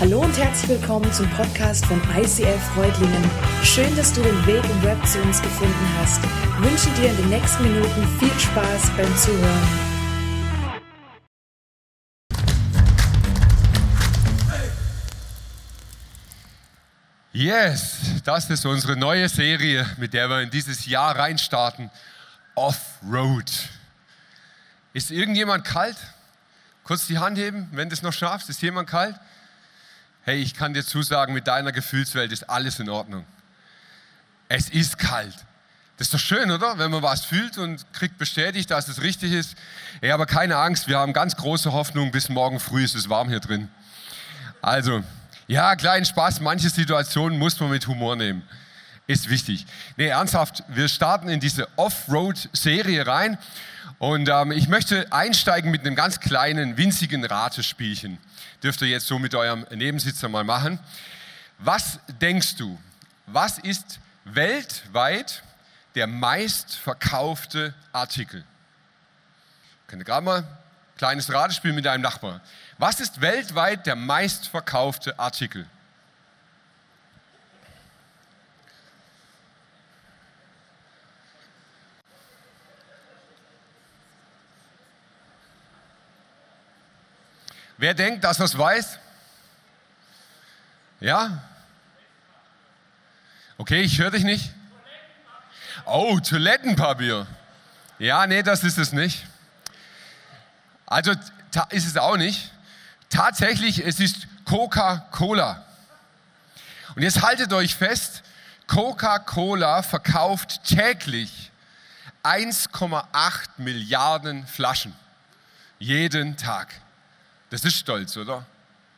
Hallo und herzlich willkommen zum Podcast von ICF Freudlingen. Schön, dass du den Weg im Web zu uns gefunden hast. Ich wünsche dir in den nächsten Minuten viel Spaß beim Zuhören. Yes, das ist unsere neue Serie, mit der wir in dieses Jahr reinstarten. Off-Road. Ist irgendjemand kalt? Kurz die Hand heben, wenn du es noch schaffst. Ist jemand kalt? Hey, ich kann dir zusagen, mit deiner Gefühlswelt ist alles in Ordnung. Es ist kalt. Das ist doch schön, oder? Wenn man was fühlt und kriegt bestätigt, dass es richtig ist. Hey, aber keine Angst, wir haben ganz große Hoffnung, bis morgen früh ist es warm hier drin. Also, ja, kleinen Spaß, manche Situationen muss man mit Humor nehmen. Ist wichtig. Nee, ernsthaft, wir starten in diese Off-Road-Serie rein und ähm, ich möchte einsteigen mit einem ganz kleinen, winzigen Ratespielchen dürft ihr jetzt so mit eurem Nebensitzer mal machen. Was denkst du, was ist weltweit der meistverkaufte Artikel? Könnt ihr gerade mal ein kleines Ratespiel mit deinem Nachbarn. Was ist weltweit der meistverkaufte Artikel? Wer denkt, dass er es weiß? Ja? Okay, ich höre dich nicht. Oh, Toilettenpapier. Ja, nee, das ist es nicht. Also ist es auch nicht. Tatsächlich, es ist Coca-Cola. Und jetzt haltet euch fest, Coca-Cola verkauft täglich 1,8 Milliarden Flaschen. Jeden Tag. Das ist stolz, oder?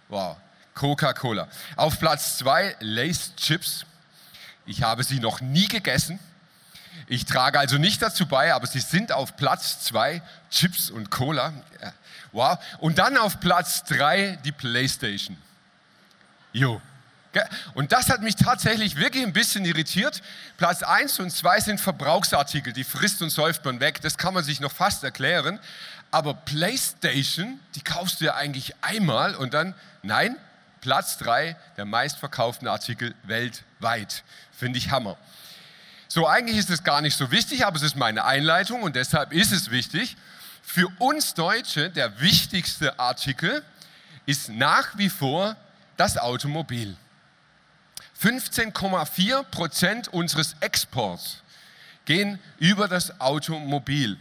Wow. Coca-Cola. Auf Platz zwei Lace Chips. Ich habe sie noch nie gegessen. Ich trage also nicht dazu bei, aber sie sind auf Platz zwei Chips und Cola. Wow. Und dann auf Platz drei die PlayStation. Jo. Und das hat mich tatsächlich wirklich ein bisschen irritiert. Platz 1 und 2 sind Verbrauchsartikel, die frisst und säuft man weg. Das kann man sich noch fast erklären. Aber PlayStation, die kaufst du ja eigentlich einmal und dann, nein, Platz 3 der meistverkauften Artikel weltweit. Finde ich Hammer. So, eigentlich ist es gar nicht so wichtig, aber es ist meine Einleitung und deshalb ist es wichtig. Für uns Deutsche der wichtigste Artikel ist nach wie vor das Automobil. 15,4 Prozent unseres Exports gehen über das Automobil.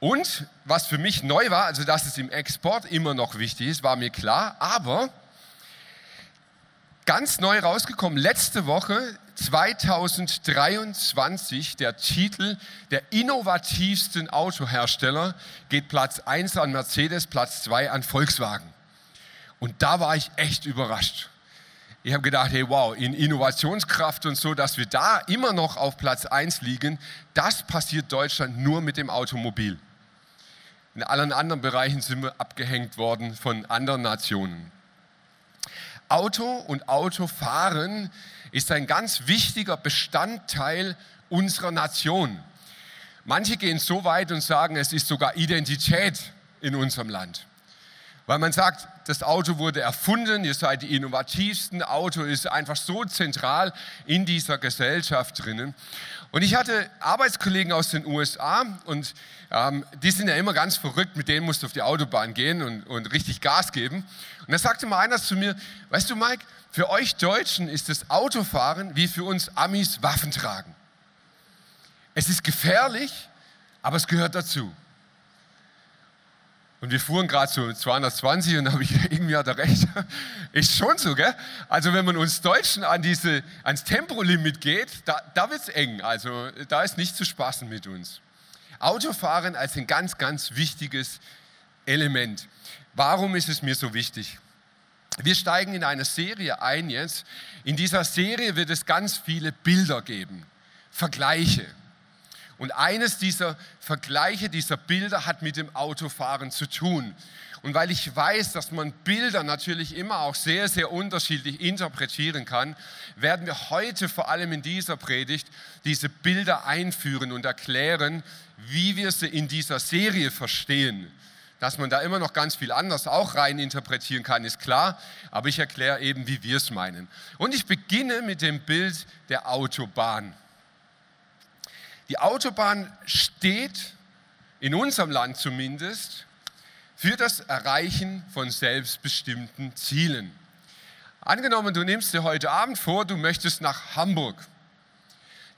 Und was für mich neu war, also dass es im Export immer noch wichtig ist, war mir klar, aber ganz neu rausgekommen, letzte Woche 2023, der Titel der innovativsten Autohersteller geht Platz 1 an Mercedes, Platz 2 an Volkswagen. Und da war ich echt überrascht ich habe gedacht, hey, wow, in Innovationskraft und so, dass wir da immer noch auf Platz 1 liegen, das passiert Deutschland nur mit dem Automobil. In allen anderen Bereichen sind wir abgehängt worden von anderen Nationen. Auto und Autofahren ist ein ganz wichtiger Bestandteil unserer Nation. Manche gehen so weit und sagen, es ist sogar Identität in unserem Land. Weil man sagt, das Auto wurde erfunden, ihr seid die innovativsten, Auto ist einfach so zentral in dieser Gesellschaft drinnen. Und ich hatte Arbeitskollegen aus den USA und ähm, die sind ja immer ganz verrückt, mit denen musst du auf die Autobahn gehen und, und richtig Gas geben. Und da sagte mal einer zu mir, weißt du Mike, für euch Deutschen ist das Autofahren wie für uns Amis Waffen tragen. Es ist gefährlich, aber es gehört dazu. Und wir fuhren gerade so 220 und da habe ich irgendwie hat er recht. Ist schon so, gell? Also wenn man uns Deutschen an diese, ans Tempolimit geht, da, da wird es eng. Also da ist nicht zu spaßen mit uns. Autofahren als ein ganz, ganz wichtiges Element. Warum ist es mir so wichtig? Wir steigen in eine Serie ein jetzt. In dieser Serie wird es ganz viele Bilder geben, Vergleiche. Und eines dieser Vergleiche, dieser Bilder hat mit dem Autofahren zu tun. Und weil ich weiß, dass man Bilder natürlich immer auch sehr, sehr unterschiedlich interpretieren kann, werden wir heute vor allem in dieser Predigt diese Bilder einführen und erklären, wie wir sie in dieser Serie verstehen. Dass man da immer noch ganz viel anders auch rein interpretieren kann, ist klar, aber ich erkläre eben, wie wir es meinen. Und ich beginne mit dem Bild der Autobahn. Die Autobahn steht, in unserem Land zumindest, für das Erreichen von selbstbestimmten Zielen. Angenommen, du nimmst dir heute Abend vor, du möchtest nach Hamburg.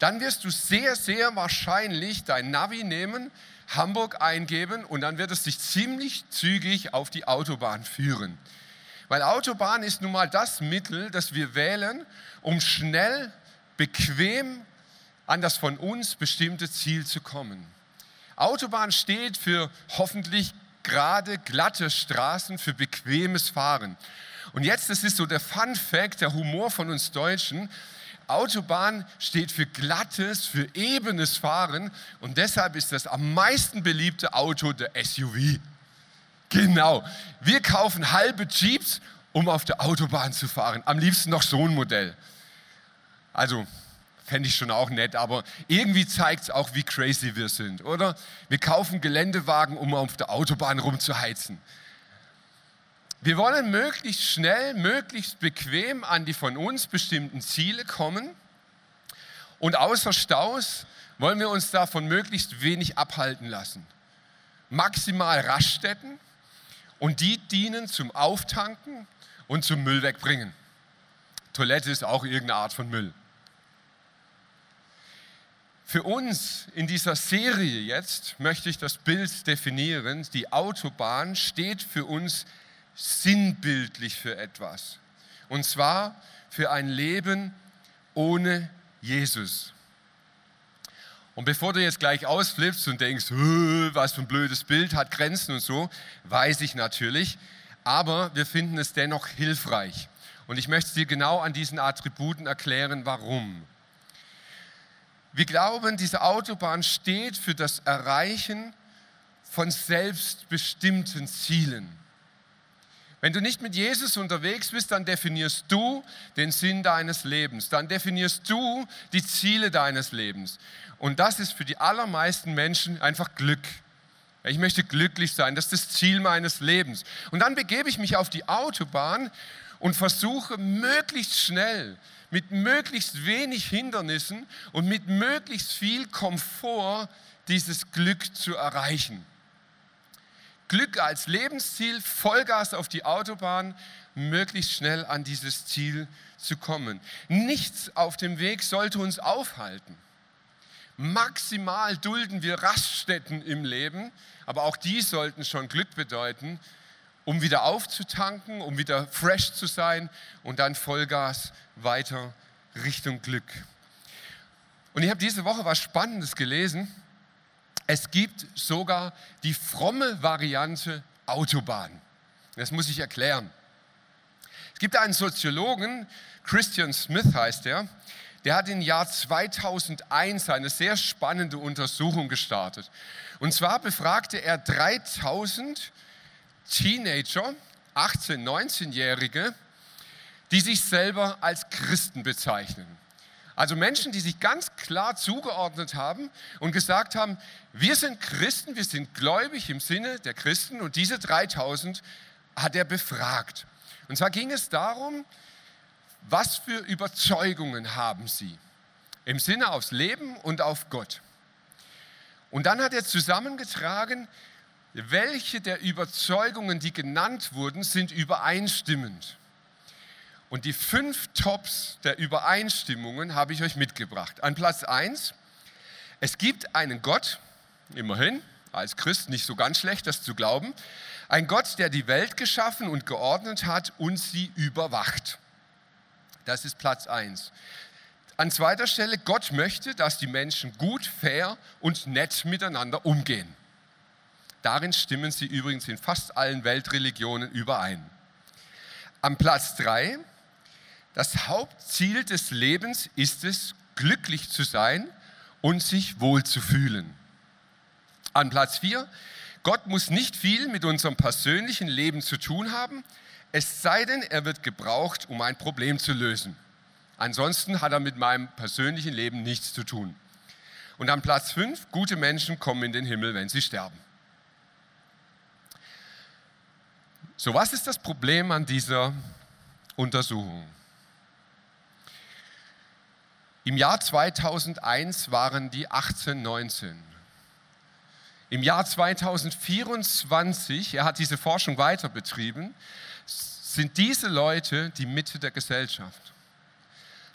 Dann wirst du sehr, sehr wahrscheinlich dein Navi nehmen, Hamburg eingeben und dann wird es dich ziemlich zügig auf die Autobahn führen. Weil Autobahn ist nun mal das Mittel, das wir wählen, um schnell, bequem an das von uns bestimmte Ziel zu kommen. Autobahn steht für hoffentlich gerade, glatte Straßen, für bequemes Fahren. Und jetzt, das ist so der Fun Fact, der Humor von uns Deutschen. Autobahn steht für glattes, für ebenes Fahren und deshalb ist das am meisten beliebte Auto der SUV. Genau. Wir kaufen halbe Jeeps, um auf der Autobahn zu fahren. Am liebsten noch so ein Modell. Also fände ich schon auch nett, aber irgendwie zeigt es auch, wie crazy wir sind, oder? Wir kaufen Geländewagen, um auf der Autobahn rumzuheizen. Wir wollen möglichst schnell, möglichst bequem an die von uns bestimmten Ziele kommen und außer Staus wollen wir uns davon möglichst wenig abhalten lassen. Maximal Raststätten und die dienen zum Auftanken und zum Müll wegbringen. Toilette ist auch irgendeine Art von Müll. Für uns in dieser Serie jetzt möchte ich das Bild definieren. Die Autobahn steht für uns sinnbildlich für etwas. Und zwar für ein Leben ohne Jesus. Und bevor du jetzt gleich ausflippst und denkst, was für ein blödes Bild, hat Grenzen und so, weiß ich natürlich, aber wir finden es dennoch hilfreich. Und ich möchte dir genau an diesen Attributen erklären, warum. Wir glauben, diese Autobahn steht für das Erreichen von selbstbestimmten Zielen. Wenn du nicht mit Jesus unterwegs bist, dann definierst du den Sinn deines Lebens, dann definierst du die Ziele deines Lebens. Und das ist für die allermeisten Menschen einfach Glück. Ich möchte glücklich sein, das ist das Ziel meines Lebens. Und dann begebe ich mich auf die Autobahn und versuche möglichst schnell mit möglichst wenig Hindernissen und mit möglichst viel Komfort dieses Glück zu erreichen. Glück als Lebensziel, Vollgas auf die Autobahn, möglichst schnell an dieses Ziel zu kommen. Nichts auf dem Weg sollte uns aufhalten. Maximal dulden wir Raststätten im Leben, aber auch die sollten schon Glück bedeuten, um wieder aufzutanken, um wieder fresh zu sein und dann Vollgas weiter Richtung Glück. Und ich habe diese Woche was Spannendes gelesen. Es gibt sogar die fromme Variante Autobahn. Das muss ich erklären. Es gibt einen Soziologen, Christian Smith heißt er, der hat im Jahr 2001 eine sehr spannende Untersuchung gestartet. Und zwar befragte er 3000 Teenager, 18-, 19-Jährige, die sich selber als Christen bezeichnen. Also Menschen, die sich ganz klar zugeordnet haben und gesagt haben, wir sind Christen, wir sind gläubig im Sinne der Christen und diese 3000 hat er befragt. Und zwar ging es darum, was für Überzeugungen haben sie im Sinne aufs Leben und auf Gott. Und dann hat er zusammengetragen, welche der Überzeugungen, die genannt wurden, sind übereinstimmend. Und die fünf Tops der Übereinstimmungen habe ich euch mitgebracht. An Platz 1, es gibt einen Gott, immerhin, als Christ nicht so ganz schlecht, das zu glauben, ein Gott, der die Welt geschaffen und geordnet hat und sie überwacht. Das ist Platz 1. An zweiter Stelle, Gott möchte, dass die Menschen gut, fair und nett miteinander umgehen. Darin stimmen sie übrigens in fast allen Weltreligionen überein. Am Platz 3, das Hauptziel des Lebens ist es, glücklich zu sein und sich wohl zu fühlen. An Platz 4, Gott muss nicht viel mit unserem persönlichen Leben zu tun haben, es sei denn, er wird gebraucht, um ein Problem zu lösen. Ansonsten hat er mit meinem persönlichen Leben nichts zu tun. Und an Platz 5, gute Menschen kommen in den Himmel, wenn sie sterben. So, was ist das Problem an dieser Untersuchung? Im Jahr 2001 waren die 18, 19. Im Jahr 2024, er hat diese Forschung weiter betrieben, sind diese Leute die Mitte der Gesellschaft.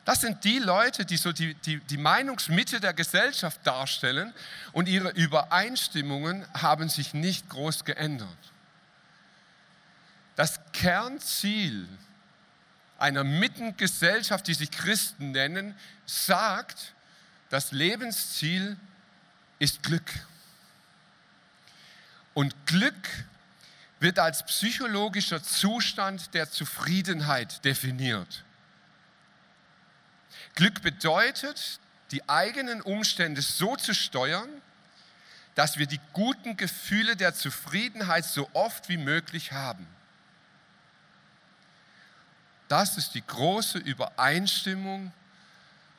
Das sind die Leute, die so die, die, die Meinungsmitte der Gesellschaft darstellen und ihre Übereinstimmungen haben sich nicht groß geändert. Das Kernziel einer Mittengesellschaft, die sich Christen nennen, sagt, das Lebensziel ist Glück. Und Glück wird als psychologischer Zustand der Zufriedenheit definiert. Glück bedeutet, die eigenen Umstände so zu steuern, dass wir die guten Gefühle der Zufriedenheit so oft wie möglich haben. Das ist die große Übereinstimmung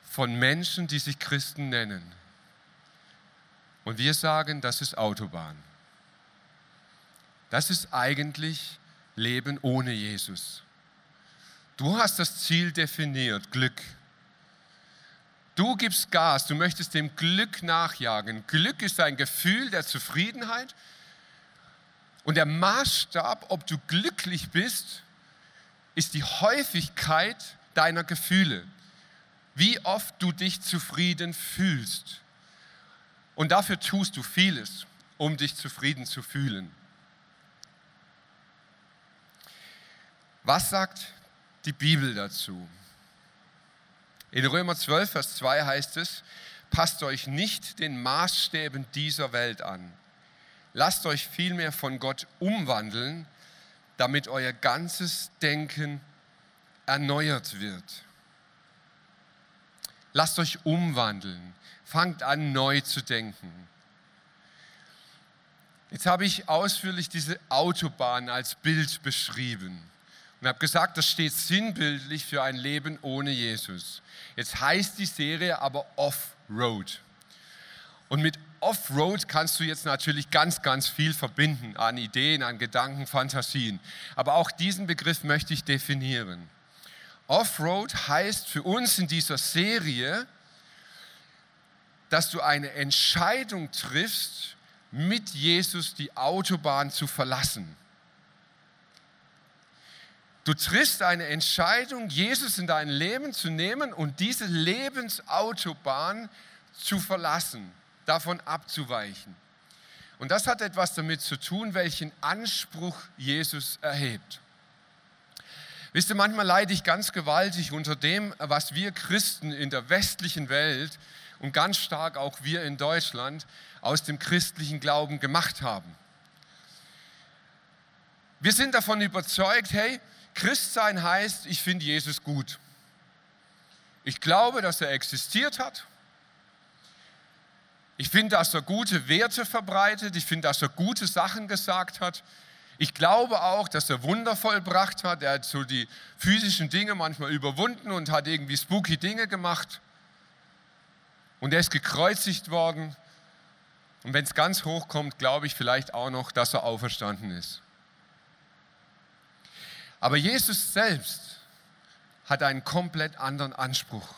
von Menschen, die sich Christen nennen. Und wir sagen, das ist Autobahn. Das ist eigentlich Leben ohne Jesus. Du hast das Ziel definiert, Glück. Du gibst Gas, du möchtest dem Glück nachjagen. Glück ist ein Gefühl der Zufriedenheit. Und der Maßstab, ob du glücklich bist, ist die Häufigkeit deiner Gefühle. Wie oft du dich zufrieden fühlst. Und dafür tust du vieles, um dich zufrieden zu fühlen. Was sagt die Bibel dazu? In Römer 12, Vers 2 heißt es, passt euch nicht den Maßstäben dieser Welt an. Lasst euch vielmehr von Gott umwandeln damit euer ganzes Denken erneuert wird. Lasst euch umwandeln. Fangt an, neu zu denken. Jetzt habe ich ausführlich diese Autobahn als Bild beschrieben und habe gesagt, das steht sinnbildlich für ein Leben ohne Jesus. Jetzt heißt die Serie aber Off-Road. Und mit Offroad kannst du jetzt natürlich ganz, ganz viel verbinden an Ideen, an Gedanken, Fantasien. Aber auch diesen Begriff möchte ich definieren. Offroad heißt für uns in dieser Serie, dass du eine Entscheidung triffst, mit Jesus die Autobahn zu verlassen. Du triffst eine Entscheidung, Jesus in dein Leben zu nehmen und diese Lebensautobahn zu verlassen davon abzuweichen. Und das hat etwas damit zu tun, welchen Anspruch Jesus erhebt. Wisst ihr, manchmal leide ich ganz gewaltig unter dem, was wir Christen in der westlichen Welt und ganz stark auch wir in Deutschland aus dem christlichen Glauben gemacht haben. Wir sind davon überzeugt, hey, Christsein heißt, ich finde Jesus gut. Ich glaube, dass er existiert hat ich finde, dass er gute Werte verbreitet. Ich finde, dass er gute Sachen gesagt hat. Ich glaube auch, dass er Wunder vollbracht hat. Er hat so die physischen Dinge manchmal überwunden und hat irgendwie spooky Dinge gemacht. Und er ist gekreuzigt worden. Und wenn es ganz hoch kommt, glaube ich vielleicht auch noch, dass er auferstanden ist. Aber Jesus selbst hat einen komplett anderen Anspruch.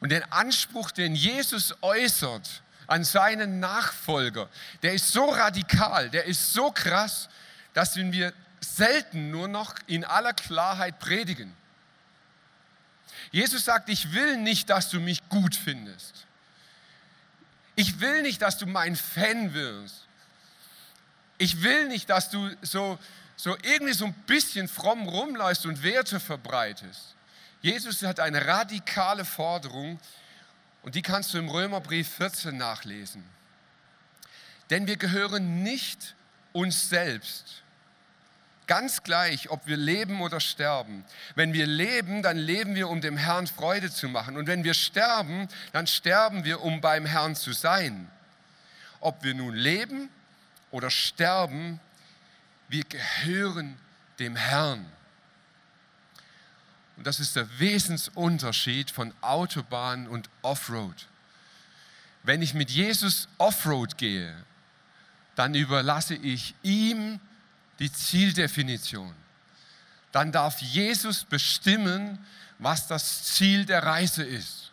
Und den Anspruch, den Jesus äußert an seinen Nachfolger, der ist so radikal, der ist so krass, dass wir selten nur noch in aller Klarheit predigen. Jesus sagt, ich will nicht, dass du mich gut findest. Ich will nicht, dass du mein Fan wirst. Ich will nicht, dass du so, so irgendwie so ein bisschen fromm rumläufst und Werte verbreitest. Jesus hat eine radikale Forderung und die kannst du im Römerbrief 14 nachlesen. Denn wir gehören nicht uns selbst. Ganz gleich, ob wir leben oder sterben. Wenn wir leben, dann leben wir, um dem Herrn Freude zu machen. Und wenn wir sterben, dann sterben wir, um beim Herrn zu sein. Ob wir nun leben oder sterben, wir gehören dem Herrn. Und das ist der Wesensunterschied von Autobahn und Offroad. Wenn ich mit Jesus Offroad gehe, dann überlasse ich ihm die Zieldefinition. Dann darf Jesus bestimmen, was das Ziel der Reise ist.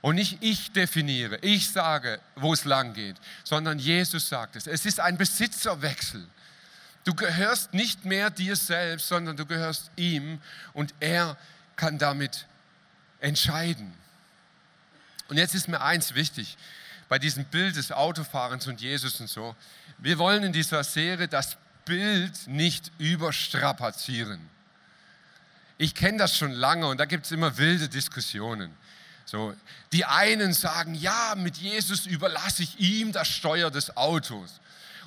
Und nicht ich definiere, ich sage, wo es lang geht, sondern Jesus sagt es. Es ist ein Besitzerwechsel. Du gehörst nicht mehr dir selbst, sondern du gehörst ihm und er kann damit entscheiden. Und jetzt ist mir eins wichtig bei diesem Bild des Autofahrens und Jesus und so. Wir wollen in dieser Serie das Bild nicht überstrapazieren. Ich kenne das schon lange und da gibt es immer wilde Diskussionen. So, die einen sagen, ja, mit Jesus überlasse ich ihm das Steuer des Autos.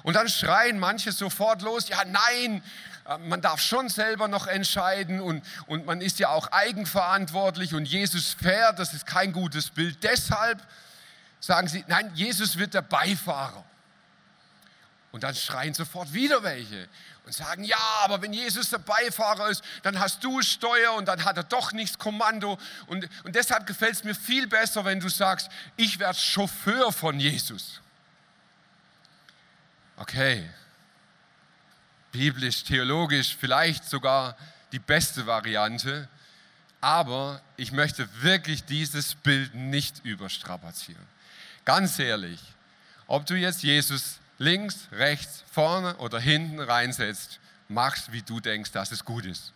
Und dann schreien manche sofort los, ja, nein, äh, man darf schon selber noch entscheiden und, und man ist ja auch eigenverantwortlich und Jesus fährt, das ist kein gutes Bild. Deshalb sagen sie, nein, Jesus wird der Beifahrer. Und dann schreien sofort wieder welche und sagen, ja, aber wenn Jesus der Beifahrer ist, dann hast du Steuer und dann hat er doch nichts Kommando. Und, und deshalb gefällt es mir viel besser, wenn du sagst, ich werde Chauffeur von Jesus. Okay, biblisch, theologisch vielleicht sogar die beste Variante, aber ich möchte wirklich dieses Bild nicht überstrapazieren. Ganz ehrlich, ob du jetzt Jesus links, rechts, vorne oder hinten reinsetzt, machst, wie du denkst, dass es gut ist.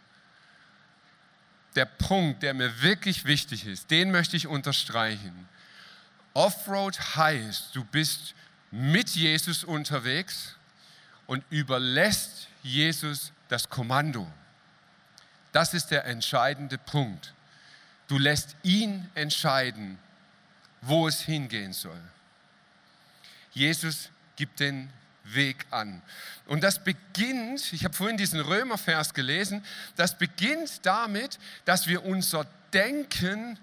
Der Punkt, der mir wirklich wichtig ist, den möchte ich unterstreichen. Offroad heißt, du bist mit Jesus unterwegs und überlässt Jesus das Kommando. Das ist der entscheidende Punkt. Du lässt ihn entscheiden, wo es hingehen soll. Jesus gibt den Weg an. Und das beginnt, ich habe vorhin diesen Römervers gelesen, das beginnt damit, dass wir unser Denken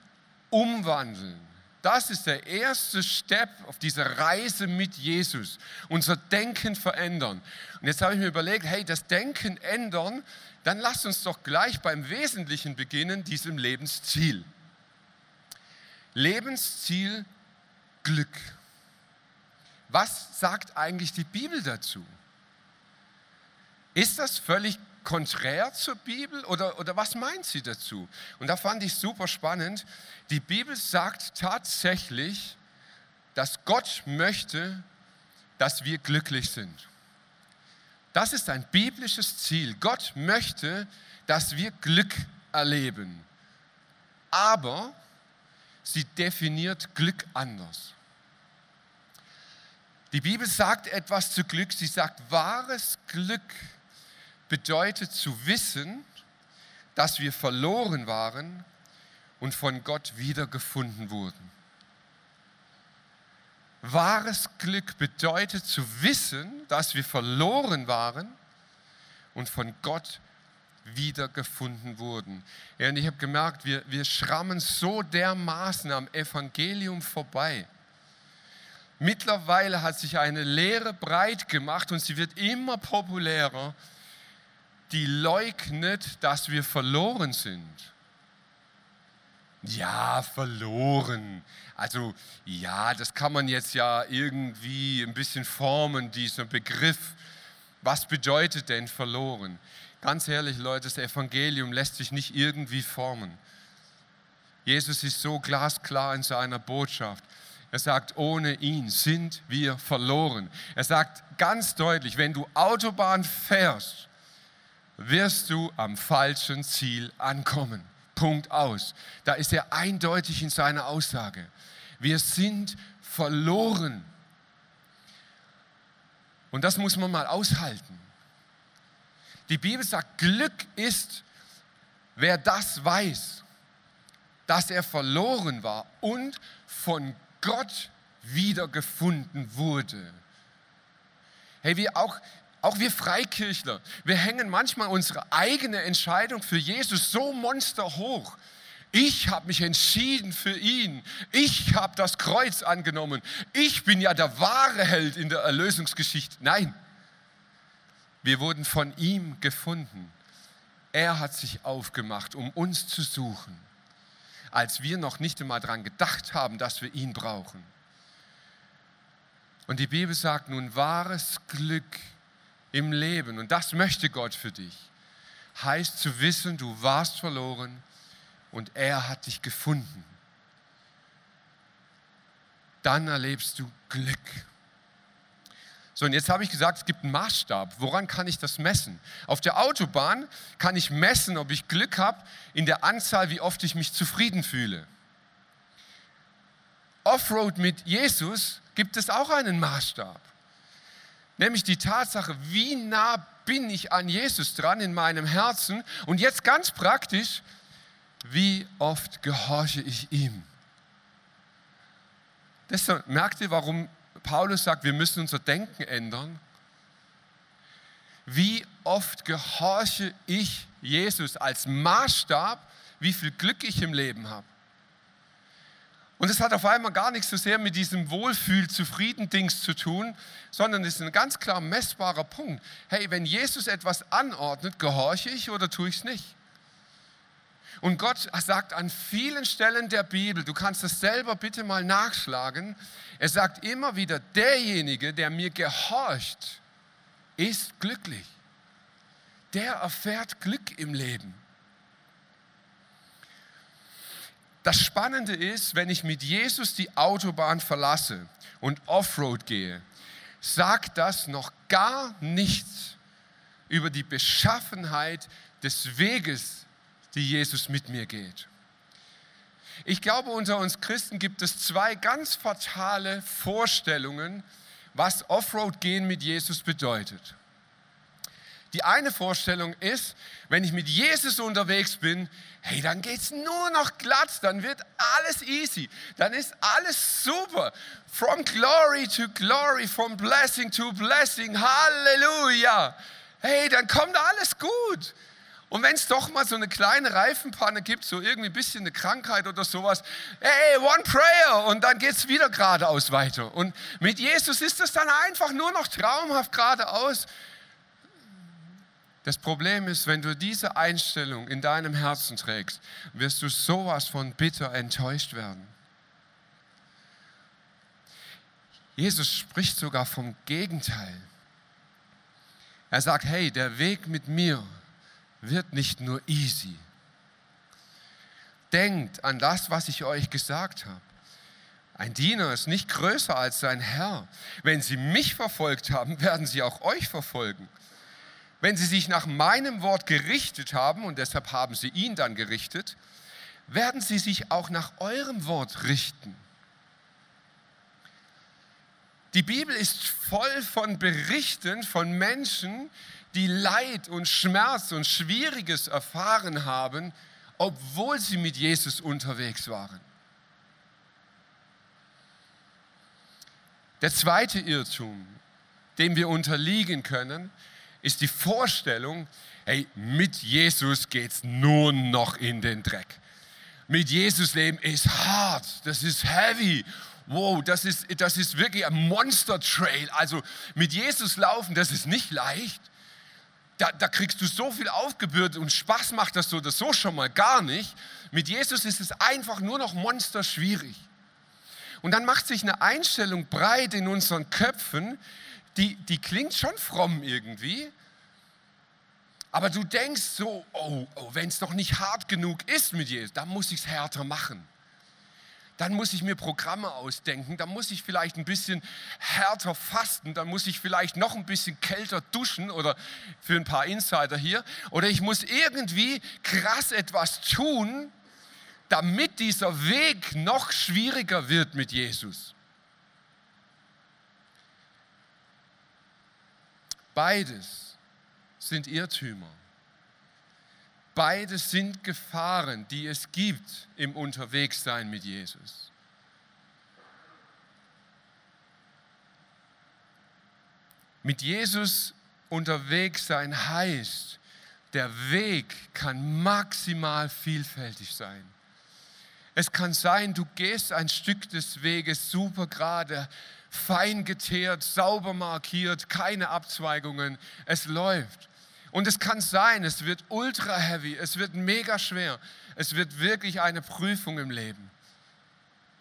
umwandeln. Das ist der erste Step auf dieser Reise mit Jesus. Unser Denken verändern. Und jetzt habe ich mir überlegt, hey, das Denken ändern, dann lasst uns doch gleich beim Wesentlichen beginnen, diesem Lebensziel. Lebensziel Glück. Was sagt eigentlich die Bibel dazu? Ist das völlig konträr zur Bibel oder, oder was meint sie dazu? Und da fand ich super spannend. Die Bibel sagt tatsächlich, dass Gott möchte, dass wir glücklich sind. Das ist ein biblisches Ziel. Gott möchte, dass wir Glück erleben. Aber sie definiert Glück anders. Die Bibel sagt etwas zu Glück. Sie sagt, wahres Glück bedeutet zu wissen, dass wir verloren waren und von Gott wiedergefunden wurden. Wahres Glück bedeutet zu wissen, dass wir verloren waren und von Gott wiedergefunden wurden. Und ich habe gemerkt, wir, wir schrammen so dermaßen am Evangelium vorbei. Mittlerweile hat sich eine Lehre breit gemacht und sie wird immer populärer, die leugnet, dass wir verloren sind. Ja, verloren. Also ja, das kann man jetzt ja irgendwie ein bisschen formen, dieser Begriff. Was bedeutet denn verloren? Ganz ehrlich, Leute, das Evangelium lässt sich nicht irgendwie formen. Jesus ist so glasklar in seiner Botschaft. Er sagt, ohne ihn sind wir verloren. Er sagt ganz deutlich, wenn du Autobahn fährst, wirst du am falschen Ziel ankommen. Punkt aus. Da ist er eindeutig in seiner Aussage. Wir sind verloren. Und das muss man mal aushalten. Die Bibel sagt, Glück ist, wer das weiß, dass er verloren war und von Gott wiedergefunden wurde. Hey, wir auch, auch wir Freikirchler, wir hängen manchmal unsere eigene Entscheidung für Jesus so monsterhoch. Ich habe mich entschieden für ihn. Ich habe das Kreuz angenommen. Ich bin ja der wahre Held in der Erlösungsgeschichte. Nein, wir wurden von ihm gefunden. Er hat sich aufgemacht, um uns zu suchen als wir noch nicht einmal daran gedacht haben, dass wir ihn brauchen. Und die Bibel sagt nun, wahres Glück im Leben, und das möchte Gott für dich, heißt zu wissen, du warst verloren und er hat dich gefunden. Dann erlebst du Glück. So, und jetzt habe ich gesagt, es gibt einen Maßstab. Woran kann ich das messen? Auf der Autobahn kann ich messen, ob ich Glück habe in der Anzahl, wie oft ich mich zufrieden fühle. Offroad mit Jesus gibt es auch einen Maßstab. Nämlich die Tatsache, wie nah bin ich an Jesus dran in meinem Herzen. Und jetzt ganz praktisch, wie oft gehorche ich ihm? Deshalb merkt ihr, warum Paulus sagt, wir müssen unser Denken ändern. Wie oft gehorche ich Jesus als Maßstab, wie viel Glück ich im Leben habe. Und es hat auf einmal gar nichts so sehr mit diesem Wohlfühl-Zufrieden-Dings zu tun, sondern es ist ein ganz klar messbarer Punkt. Hey, wenn Jesus etwas anordnet, gehorche ich oder tue ich es nicht? Und Gott sagt an vielen Stellen der Bibel, du kannst das selber bitte mal nachschlagen, er sagt immer wieder, derjenige, der mir gehorcht, ist glücklich. Der erfährt Glück im Leben. Das Spannende ist, wenn ich mit Jesus die Autobahn verlasse und Offroad gehe, sagt das noch gar nichts über die Beschaffenheit des Weges, die Jesus mit mir geht. Ich glaube, unter uns Christen gibt es zwei ganz fatale Vorstellungen, was Offroad-Gehen mit Jesus bedeutet. Die eine Vorstellung ist, wenn ich mit Jesus unterwegs bin, hey, dann geht es nur noch glatt, dann wird alles easy, dann ist alles super. From glory to glory, from blessing to blessing, Halleluja. Hey, dann kommt alles gut. Und wenn es doch mal so eine kleine Reifenpanne gibt, so irgendwie ein bisschen eine Krankheit oder sowas, hey, one prayer und dann geht es wieder geradeaus weiter. Und mit Jesus ist es dann einfach nur noch traumhaft geradeaus. Das Problem ist, wenn du diese Einstellung in deinem Herzen trägst, wirst du sowas von bitter enttäuscht werden. Jesus spricht sogar vom Gegenteil. Er sagt, hey, der Weg mit mir wird nicht nur easy. Denkt an das, was ich euch gesagt habe. Ein Diener ist nicht größer als sein Herr. Wenn sie mich verfolgt haben, werden sie auch euch verfolgen. Wenn sie sich nach meinem Wort gerichtet haben, und deshalb haben sie ihn dann gerichtet, werden sie sich auch nach eurem Wort richten. Die Bibel ist voll von Berichten von Menschen, die Leid und Schmerz und Schwieriges erfahren haben, obwohl sie mit Jesus unterwegs waren. Der zweite Irrtum, dem wir unterliegen können, ist die Vorstellung, hey, mit Jesus geht es nur noch in den Dreck. Mit Jesus leben ist hart, das ist heavy. Wow, das ist, das ist wirklich ein Monster Trail. Also mit Jesus laufen, das ist nicht leicht da, da kriegst du so viel aufgebürdet und Spaß macht das so oder so schon mal gar nicht. Mit Jesus ist es einfach nur noch monsterschwierig. Und dann macht sich eine Einstellung breit in unseren Köpfen, die, die klingt schon fromm irgendwie. Aber du denkst so, oh, oh wenn es doch nicht hart genug ist mit Jesus, dann muss ich es härter machen dann muss ich mir Programme ausdenken, dann muss ich vielleicht ein bisschen härter fasten, dann muss ich vielleicht noch ein bisschen kälter duschen oder für ein paar Insider hier, oder ich muss irgendwie krass etwas tun, damit dieser Weg noch schwieriger wird mit Jesus. Beides sind Irrtümer. Beides sind Gefahren, die es gibt im Unterwegssein mit Jesus. Mit Jesus unterwegs sein heißt, der Weg kann maximal vielfältig sein. Es kann sein, du gehst ein Stück des Weges super gerade, fein geteert, sauber markiert, keine Abzweigungen, es läuft. Und es kann sein, es wird ultra heavy, es wird mega schwer, es wird wirklich eine Prüfung im Leben.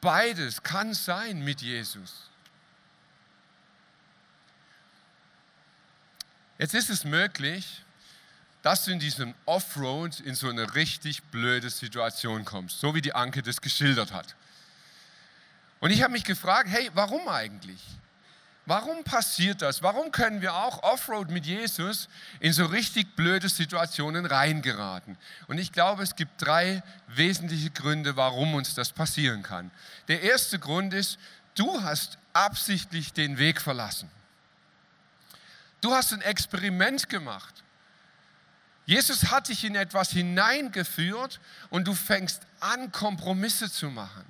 Beides kann sein mit Jesus. Jetzt ist es möglich, dass du in diesem Offroad in so eine richtig blöde Situation kommst, so wie die Anke das geschildert hat. Und ich habe mich gefragt, hey, warum eigentlich? Warum passiert das? Warum können wir auch Offroad mit Jesus in so richtig blöde Situationen reingeraten? Und ich glaube, es gibt drei wesentliche Gründe, warum uns das passieren kann. Der erste Grund ist, du hast absichtlich den Weg verlassen. Du hast ein Experiment gemacht. Jesus hat dich in etwas hineingeführt und du fängst an, Kompromisse zu machen.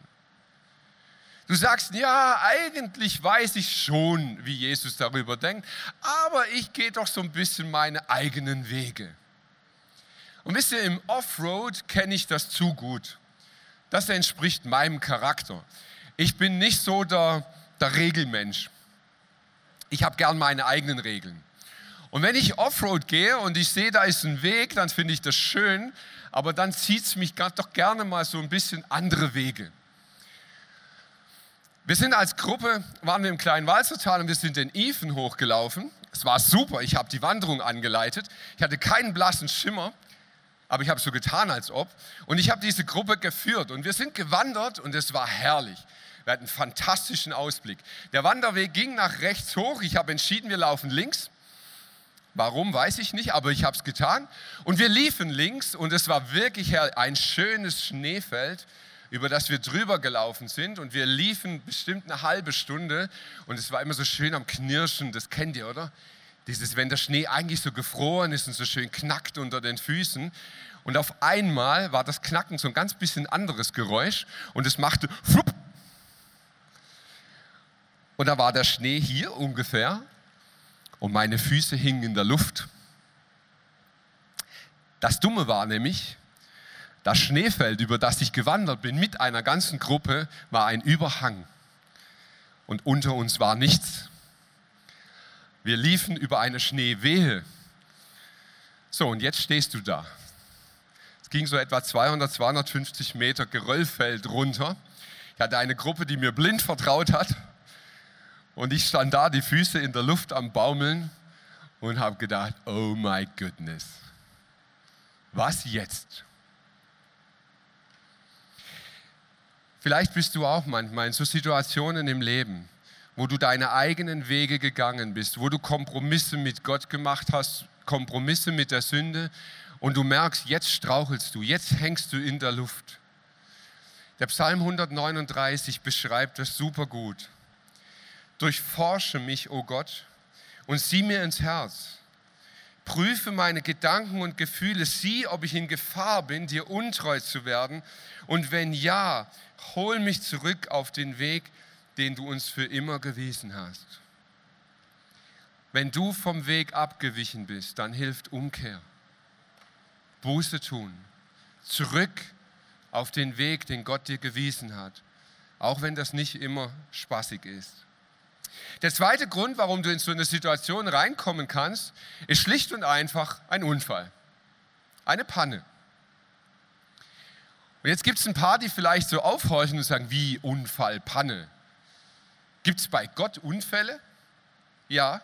Du sagst, ja, eigentlich weiß ich schon, wie Jesus darüber denkt, aber ich gehe doch so ein bisschen meine eigenen Wege. Und wisst ihr, im Offroad kenne ich das zu gut. Das entspricht meinem Charakter. Ich bin nicht so der, der Regelmensch. Ich habe gern meine eigenen Regeln. Und wenn ich Offroad gehe und ich sehe, da ist ein Weg, dann finde ich das schön, aber dann zieht es mich doch gerne mal so ein bisschen andere Wege. Wir sind als Gruppe, waren wir im kleinen Walzertal und wir sind den Even hochgelaufen. Es war super, ich habe die Wanderung angeleitet. Ich hatte keinen blassen Schimmer, aber ich habe so getan, als ob. Und ich habe diese Gruppe geführt und wir sind gewandert und es war herrlich. Wir hatten einen fantastischen Ausblick. Der Wanderweg ging nach rechts hoch. Ich habe entschieden, wir laufen links. Warum, weiß ich nicht, aber ich habe es getan. Und wir liefen links und es war wirklich ein schönes Schneefeld, über das wir drüber gelaufen sind. Und wir liefen bestimmt eine halbe Stunde und es war immer so schön am Knirschen, das kennt ihr, oder? Dieses, wenn der Schnee eigentlich so gefroren ist und so schön knackt unter den Füßen. Und auf einmal war das Knacken so ein ganz bisschen anderes Geräusch und es machte flupp. Und da war der Schnee hier ungefähr und meine Füße hingen in der Luft. Das Dumme war nämlich, das Schneefeld, über das ich gewandert bin mit einer ganzen Gruppe, war ein Überhang. Und unter uns war nichts. Wir liefen über eine Schneewehe. So, und jetzt stehst du da. Es ging so etwa 200, 250 Meter Geröllfeld runter. Ich hatte eine Gruppe, die mir blind vertraut hat. Und ich stand da, die Füße in der Luft am Baumeln und habe gedacht, oh my goodness, was jetzt? Vielleicht bist du auch manchmal in so Situationen im Leben, wo du deine eigenen Wege gegangen bist, wo du Kompromisse mit Gott gemacht hast, Kompromisse mit der Sünde und du merkst, jetzt strauchelst du, jetzt hängst du in der Luft. Der Psalm 139 beschreibt das super gut. Durchforsche mich, o oh Gott, und sieh mir ins Herz. Prüfe meine Gedanken und Gefühle, sieh, ob ich in Gefahr bin, dir untreu zu werden. Und wenn ja, hol mich zurück auf den Weg, den du uns für immer gewiesen hast. Wenn du vom Weg abgewichen bist, dann hilft Umkehr. Buße tun. Zurück auf den Weg, den Gott dir gewiesen hat. Auch wenn das nicht immer spaßig ist. Der zweite Grund, warum du in so eine Situation reinkommen kannst, ist schlicht und einfach ein Unfall, eine Panne. Und jetzt gibt es ein paar, die vielleicht so aufhorchen und sagen, wie Unfall, Panne. Gibt es bei Gott Unfälle? Ja.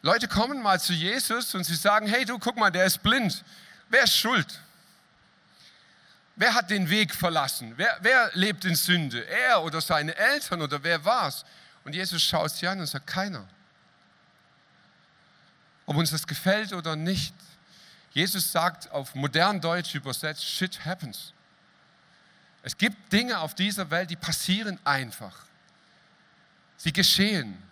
Leute kommen mal zu Jesus und sie sagen, hey du, guck mal, der ist blind. Wer ist schuld? Wer hat den Weg verlassen? Wer, wer lebt in Sünde? Er oder seine Eltern oder wer war's? Und Jesus schaut sie an und sagt, keiner. Ob uns das gefällt oder nicht. Jesus sagt auf modern Deutsch übersetzt, shit happens. Es gibt Dinge auf dieser Welt, die passieren einfach. Sie geschehen.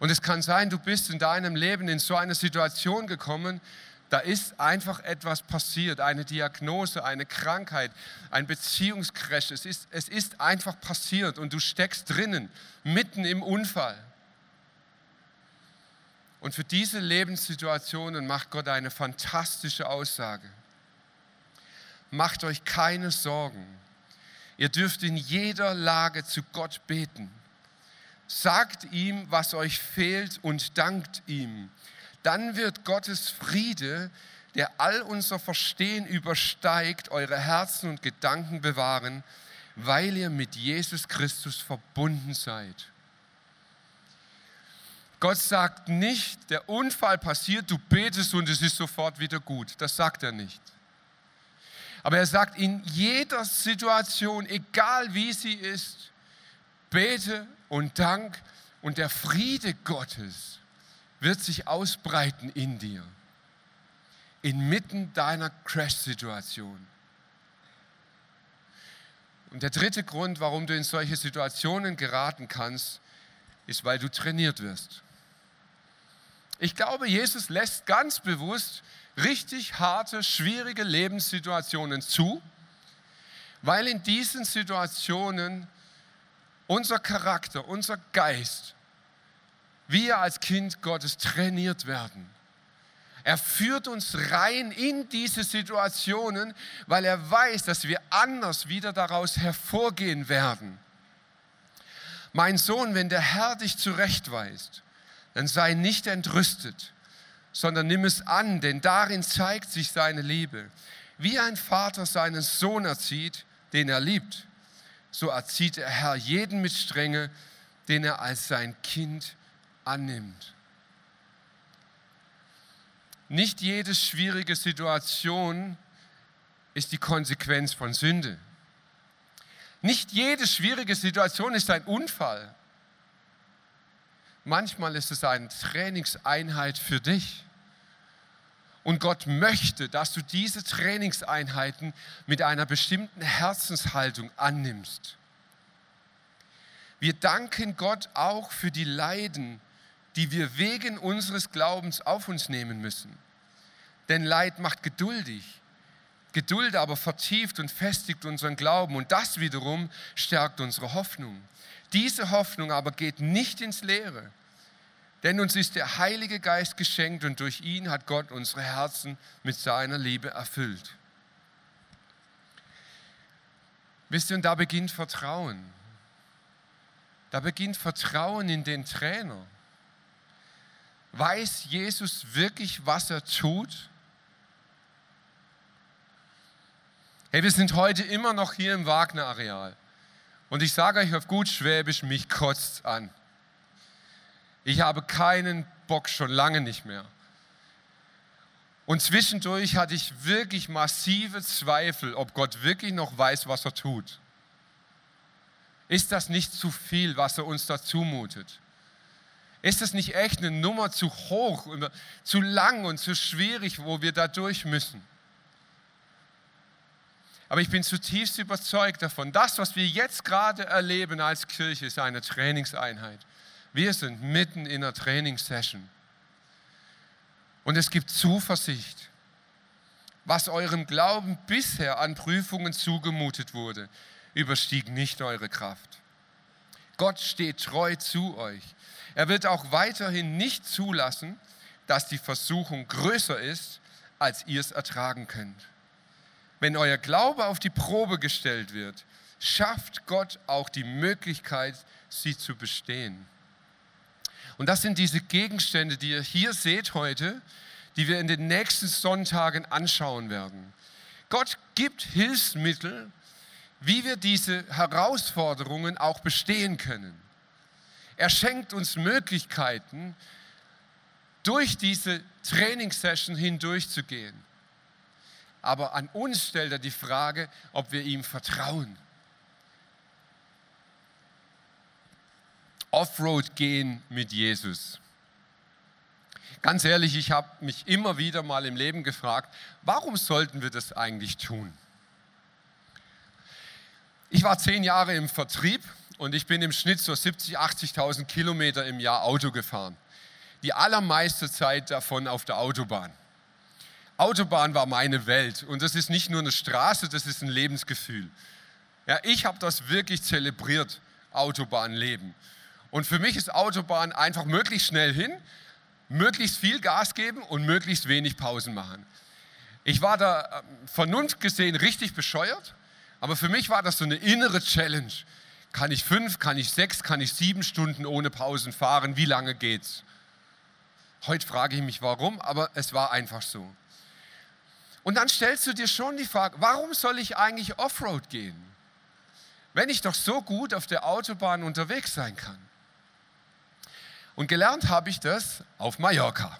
Und es kann sein, du bist in deinem Leben in so eine Situation gekommen, da ist einfach etwas passiert, eine Diagnose, eine Krankheit, ein Beziehungscrash. Es ist, es ist einfach passiert und du steckst drinnen, mitten im Unfall. Und für diese Lebenssituationen macht Gott eine fantastische Aussage. Macht euch keine Sorgen. Ihr dürft in jeder Lage zu Gott beten. Sagt ihm, was euch fehlt und dankt ihm dann wird Gottes Friede, der all unser Verstehen übersteigt, eure Herzen und Gedanken bewahren, weil ihr mit Jesus Christus verbunden seid. Gott sagt nicht, der Unfall passiert, du betest und es ist sofort wieder gut. Das sagt er nicht. Aber er sagt, in jeder Situation, egal wie sie ist, bete und dank und der Friede Gottes wird sich ausbreiten in dir, inmitten deiner Crash-Situation. Und der dritte Grund, warum du in solche Situationen geraten kannst, ist, weil du trainiert wirst. Ich glaube, Jesus lässt ganz bewusst richtig harte, schwierige Lebenssituationen zu, weil in diesen Situationen unser Charakter, unser Geist, wir als Kind Gottes trainiert werden. Er führt uns rein in diese Situationen, weil er weiß, dass wir anders wieder daraus hervorgehen werden. Mein Sohn, wenn der Herr dich zurechtweist, dann sei nicht entrüstet, sondern nimm es an, denn darin zeigt sich seine Liebe. Wie ein Vater seinen Sohn erzieht, den er liebt, so erzieht der Herr jeden mit Strenge, den er als sein Kind annimmt. Nicht jede schwierige Situation ist die Konsequenz von Sünde. Nicht jede schwierige Situation ist ein Unfall. Manchmal ist es eine Trainingseinheit für dich. Und Gott möchte, dass du diese Trainingseinheiten mit einer bestimmten Herzenshaltung annimmst. Wir danken Gott auch für die Leiden, die wir wegen unseres Glaubens auf uns nehmen müssen. Denn Leid macht geduldig. Geduld aber vertieft und festigt unseren Glauben und das wiederum stärkt unsere Hoffnung. Diese Hoffnung aber geht nicht ins Leere, denn uns ist der Heilige Geist geschenkt und durch ihn hat Gott unsere Herzen mit seiner Liebe erfüllt. Wisst ihr, und da beginnt Vertrauen. Da beginnt Vertrauen in den Trainer. Weiß Jesus wirklich, was er tut? Hey, wir sind heute immer noch hier im Wagner-Areal. Und ich sage euch auf gut Schwäbisch, mich kotzt an. Ich habe keinen Bock schon lange nicht mehr. Und zwischendurch hatte ich wirklich massive Zweifel, ob Gott wirklich noch weiß, was er tut. Ist das nicht zu viel, was er uns da zumutet? Ist das nicht echt eine Nummer zu hoch, zu lang und zu schwierig, wo wir da durch müssen? Aber ich bin zutiefst überzeugt davon, das, was wir jetzt gerade erleben als Kirche, ist eine Trainingseinheit. Wir sind mitten in einer Trainingssession. Und es gibt Zuversicht. Was eurem Glauben bisher an Prüfungen zugemutet wurde, überstieg nicht eure Kraft. Gott steht treu zu euch. Er wird auch weiterhin nicht zulassen, dass die Versuchung größer ist, als ihr es ertragen könnt wenn euer Glaube auf die Probe gestellt wird, schafft Gott auch die Möglichkeit, sie zu bestehen. Und das sind diese Gegenstände, die ihr hier seht heute, die wir in den nächsten Sonntagen anschauen werden. Gott gibt Hilfsmittel, wie wir diese Herausforderungen auch bestehen können. Er schenkt uns Möglichkeiten, durch diese Trainingssession hindurchzugehen. Aber an uns stellt er die Frage, ob wir ihm vertrauen. Offroad gehen mit Jesus. Ganz ehrlich, ich habe mich immer wieder mal im Leben gefragt, warum sollten wir das eigentlich tun? Ich war zehn Jahre im Vertrieb und ich bin im Schnitt so 70.000, 80.000 Kilometer im Jahr Auto gefahren. Die allermeiste Zeit davon auf der Autobahn. Autobahn war meine Welt und das ist nicht nur eine Straße, das ist ein Lebensgefühl. Ja, ich habe das wirklich zelebriert, Autobahnleben. Und für mich ist Autobahn einfach möglichst schnell hin, möglichst viel Gas geben und möglichst wenig Pausen machen. Ich war da ähm, vernunft gesehen richtig bescheuert, aber für mich war das so eine innere Challenge. Kann ich fünf, kann ich sechs, kann ich sieben Stunden ohne Pausen fahren? Wie lange geht's? Heute frage ich mich warum, aber es war einfach so. Und dann stellst du dir schon die Frage, warum soll ich eigentlich Offroad gehen, wenn ich doch so gut auf der Autobahn unterwegs sein kann? Und gelernt habe ich das auf Mallorca.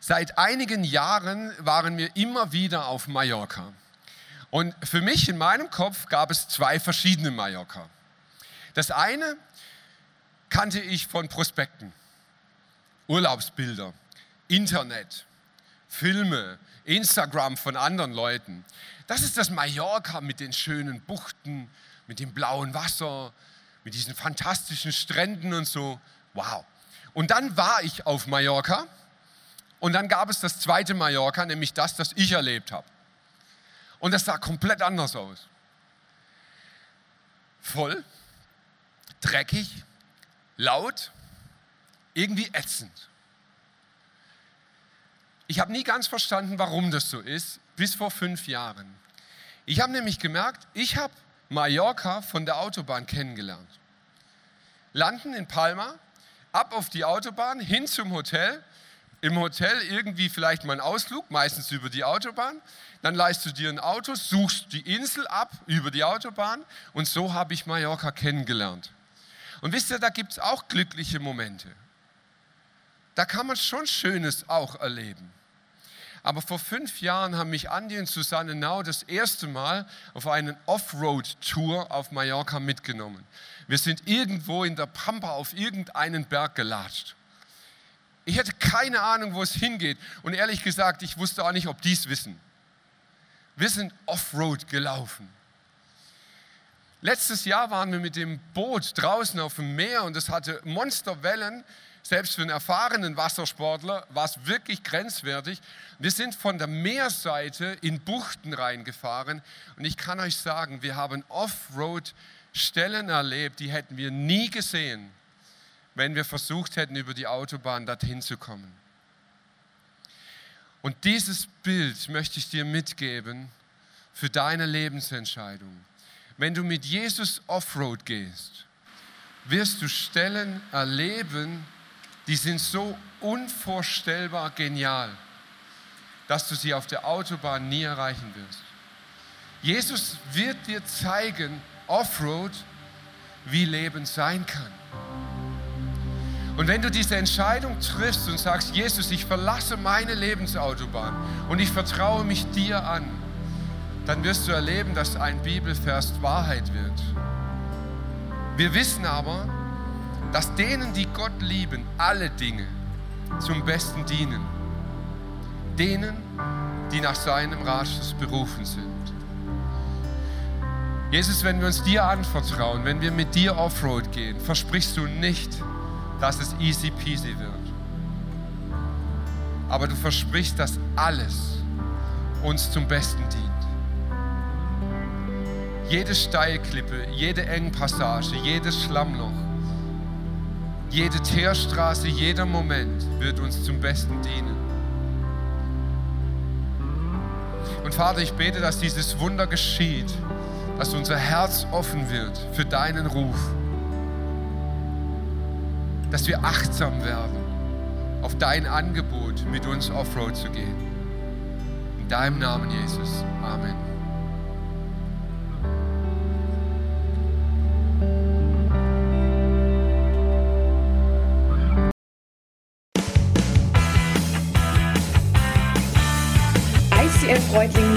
Seit einigen Jahren waren wir immer wieder auf Mallorca. Und für mich in meinem Kopf gab es zwei verschiedene Mallorca. Das eine kannte ich von Prospekten, Urlaubsbilder, Internet, Filme, Instagram von anderen Leuten. Das ist das Mallorca mit den schönen Buchten, mit dem blauen Wasser, mit diesen fantastischen Stränden und so. Wow. Und dann war ich auf Mallorca und dann gab es das zweite Mallorca, nämlich das, das ich erlebt habe. Und das sah komplett anders aus. Voll, dreckig, laut, irgendwie ätzend. Ich habe nie ganz verstanden, warum das so ist, bis vor fünf Jahren. Ich habe nämlich gemerkt, ich habe Mallorca von der Autobahn kennengelernt. Landen in Palma, ab auf die Autobahn, hin zum Hotel, im Hotel irgendwie vielleicht mal einen Ausflug, meistens über die Autobahn. Dann leist du dir ein Auto, suchst die Insel ab über die Autobahn und so habe ich Mallorca kennengelernt. Und wisst ihr, da gibt es auch glückliche Momente. Da kann man schon Schönes auch erleben. Aber vor fünf Jahren haben mich Andi und Susanne Nau das erste Mal auf einen Offroad-Tour auf Mallorca mitgenommen. Wir sind irgendwo in der Pampa auf irgendeinen Berg gelatscht. Ich hatte keine Ahnung, wo es hingeht. Und ehrlich gesagt, ich wusste auch nicht, ob die es wissen. Wir sind Offroad gelaufen. Letztes Jahr waren wir mit dem Boot draußen auf dem Meer und es hatte Monsterwellen. Selbst für einen erfahrenen Wassersportler war es wirklich grenzwertig. Wir sind von der Meerseite in Buchten reingefahren und ich kann euch sagen, wir haben Offroad-Stellen erlebt, die hätten wir nie gesehen wenn wir versucht hätten, über die Autobahn dorthin zu kommen. Und dieses Bild möchte ich dir mitgeben für deine Lebensentscheidung. Wenn du mit Jesus Offroad gehst, wirst du Stellen erleben, die sind so unvorstellbar genial, dass du sie auf der Autobahn nie erreichen wirst. Jesus wird dir zeigen, Offroad, wie Leben sein kann. Und wenn du diese Entscheidung triffst und sagst, Jesus, ich verlasse meine Lebensautobahn und ich vertraue mich dir an, dann wirst du erleben, dass ein Bibelvers Wahrheit wird. Wir wissen aber, dass denen, die Gott lieben, alle Dinge zum Besten dienen. Denen, die nach seinem Ratschluss berufen sind. Jesus, wenn wir uns dir anvertrauen, wenn wir mit dir Offroad gehen, versprichst du nicht, dass es easy peasy wird. Aber du versprichst, dass alles uns zum Besten dient. Jede Steilklippe, jede Engpassage, jedes Schlammloch, jede Teerstraße, jeder Moment wird uns zum Besten dienen. Und Vater, ich bete, dass dieses Wunder geschieht, dass unser Herz offen wird für deinen Ruf dass wir achtsam werden auf dein Angebot, mit uns Offroad zu gehen. In deinem Namen, Jesus. Amen.